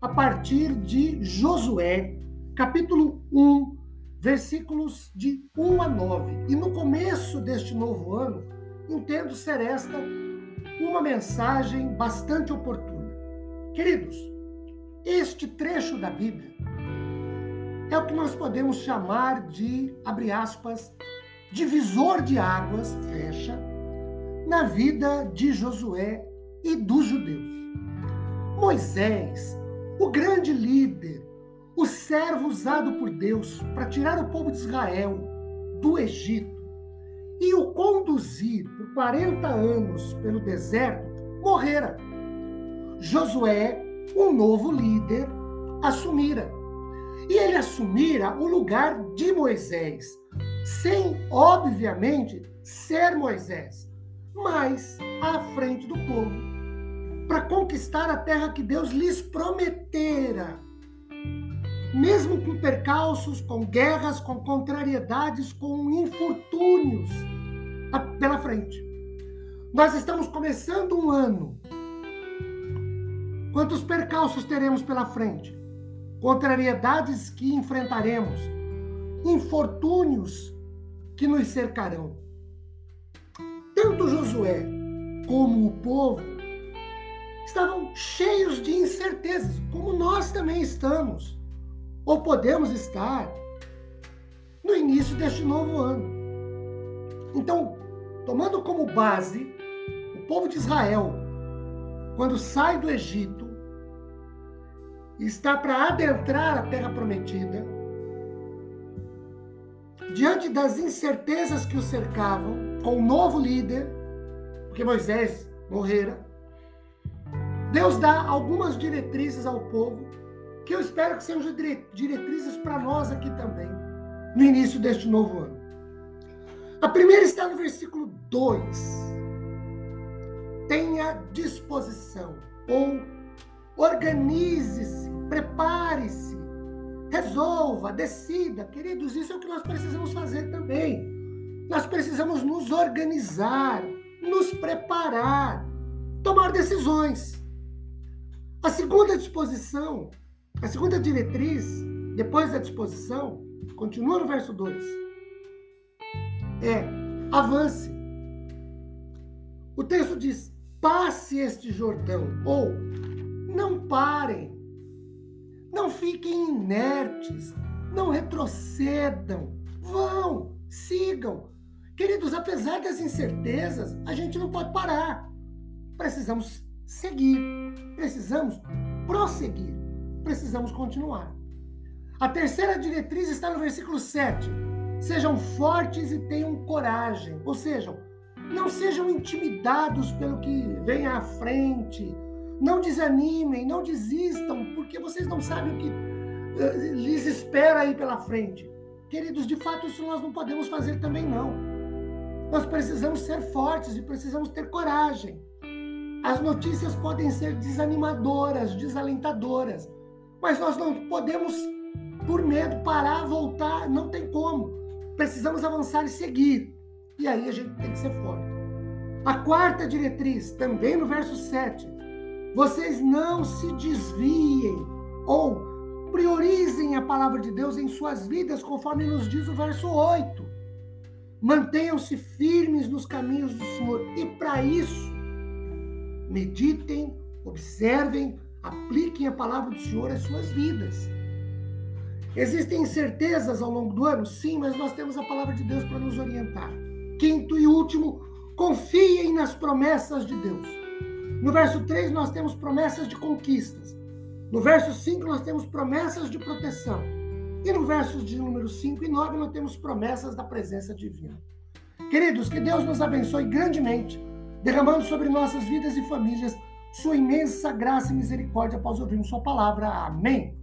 a partir de Josué, capítulo 1, versículos de 1 a 9. E no começo deste novo ano, entendo ser esta uma mensagem bastante oportuna. Queridos, este trecho da Bíblia é o que nós podemos chamar de, abre aspas, divisor de águas, fecha, na vida de Josué e dos judeus. Moisés o grande líder, o servo usado por Deus para tirar o povo de Israel do Egito e o conduzir por 40 anos pelo deserto, morrera. Josué, um novo líder, assumira. E ele assumira o lugar de Moisés, sem, obviamente, ser Moisés, mas à frente do povo para conquistar a terra que Deus lhes prometera. Mesmo com percalços, com guerras, com contrariedades, com infortúnios pela frente. Nós estamos começando um ano. Quantos percalços teremos pela frente? Contrariedades que enfrentaremos, infortúnios que nos cercarão. Tanto Josué como o povo estavam cheios de incertezas, como nós também estamos, ou podemos estar no início deste novo ano. Então, tomando como base o povo de Israel, quando sai do Egito, está para adentrar a terra prometida, diante das incertezas que o cercavam, com um novo líder, porque Moisés morrera, Deus dá algumas diretrizes ao povo, que eu espero que sejam diretrizes para nós aqui também, no início deste novo ano. A primeira está no versículo 2. Tenha disposição, ou organize-se, prepare-se, resolva, decida. Queridos, isso é o que nós precisamos fazer também. Nós precisamos nos organizar, nos preparar, tomar decisões. A segunda disposição, a segunda diretriz, depois da disposição, continua no verso 2. É avance. O texto diz: passe este Jordão, ou não parem, não fiquem inertes, não retrocedam, vão, sigam. Queridos, apesar das incertezas, a gente não pode parar. Precisamos seguir, precisamos prosseguir, precisamos continuar. A terceira diretriz está no versículo 7. Sejam fortes e tenham coragem, ou seja, não sejam intimidados pelo que vem à frente, não desanimem, não desistam, porque vocês não sabem o que uh, lhes espera aí pela frente. Queridos, de fato, isso nós não podemos fazer também, não. Nós precisamos ser fortes e precisamos ter coragem. As notícias podem ser desanimadoras, desalentadoras, mas nós não podemos, por medo, parar, voltar, não tem como. Precisamos avançar e seguir. E aí a gente tem que ser forte. A quarta diretriz, também no verso 7, vocês não se desviem ou priorizem a palavra de Deus em suas vidas, conforme nos diz o verso 8. Mantenham-se firmes nos caminhos do Senhor. E para isso, meditem, observem, apliquem a palavra do Senhor às suas vidas. Existem incertezas ao longo do ano? Sim, mas nós temos a palavra de Deus para nos orientar. Quinto e último, confiem nas promessas de Deus. No verso 3, nós temos promessas de conquistas. No verso 5, nós temos promessas de proteção. E no verso de número 5 e 9, nós temos promessas da presença divina. Queridos, que Deus nos abençoe grandemente derramando sobre nossas vidas e famílias sua imensa graça e misericórdia após ouvirmos sua palavra. Amém.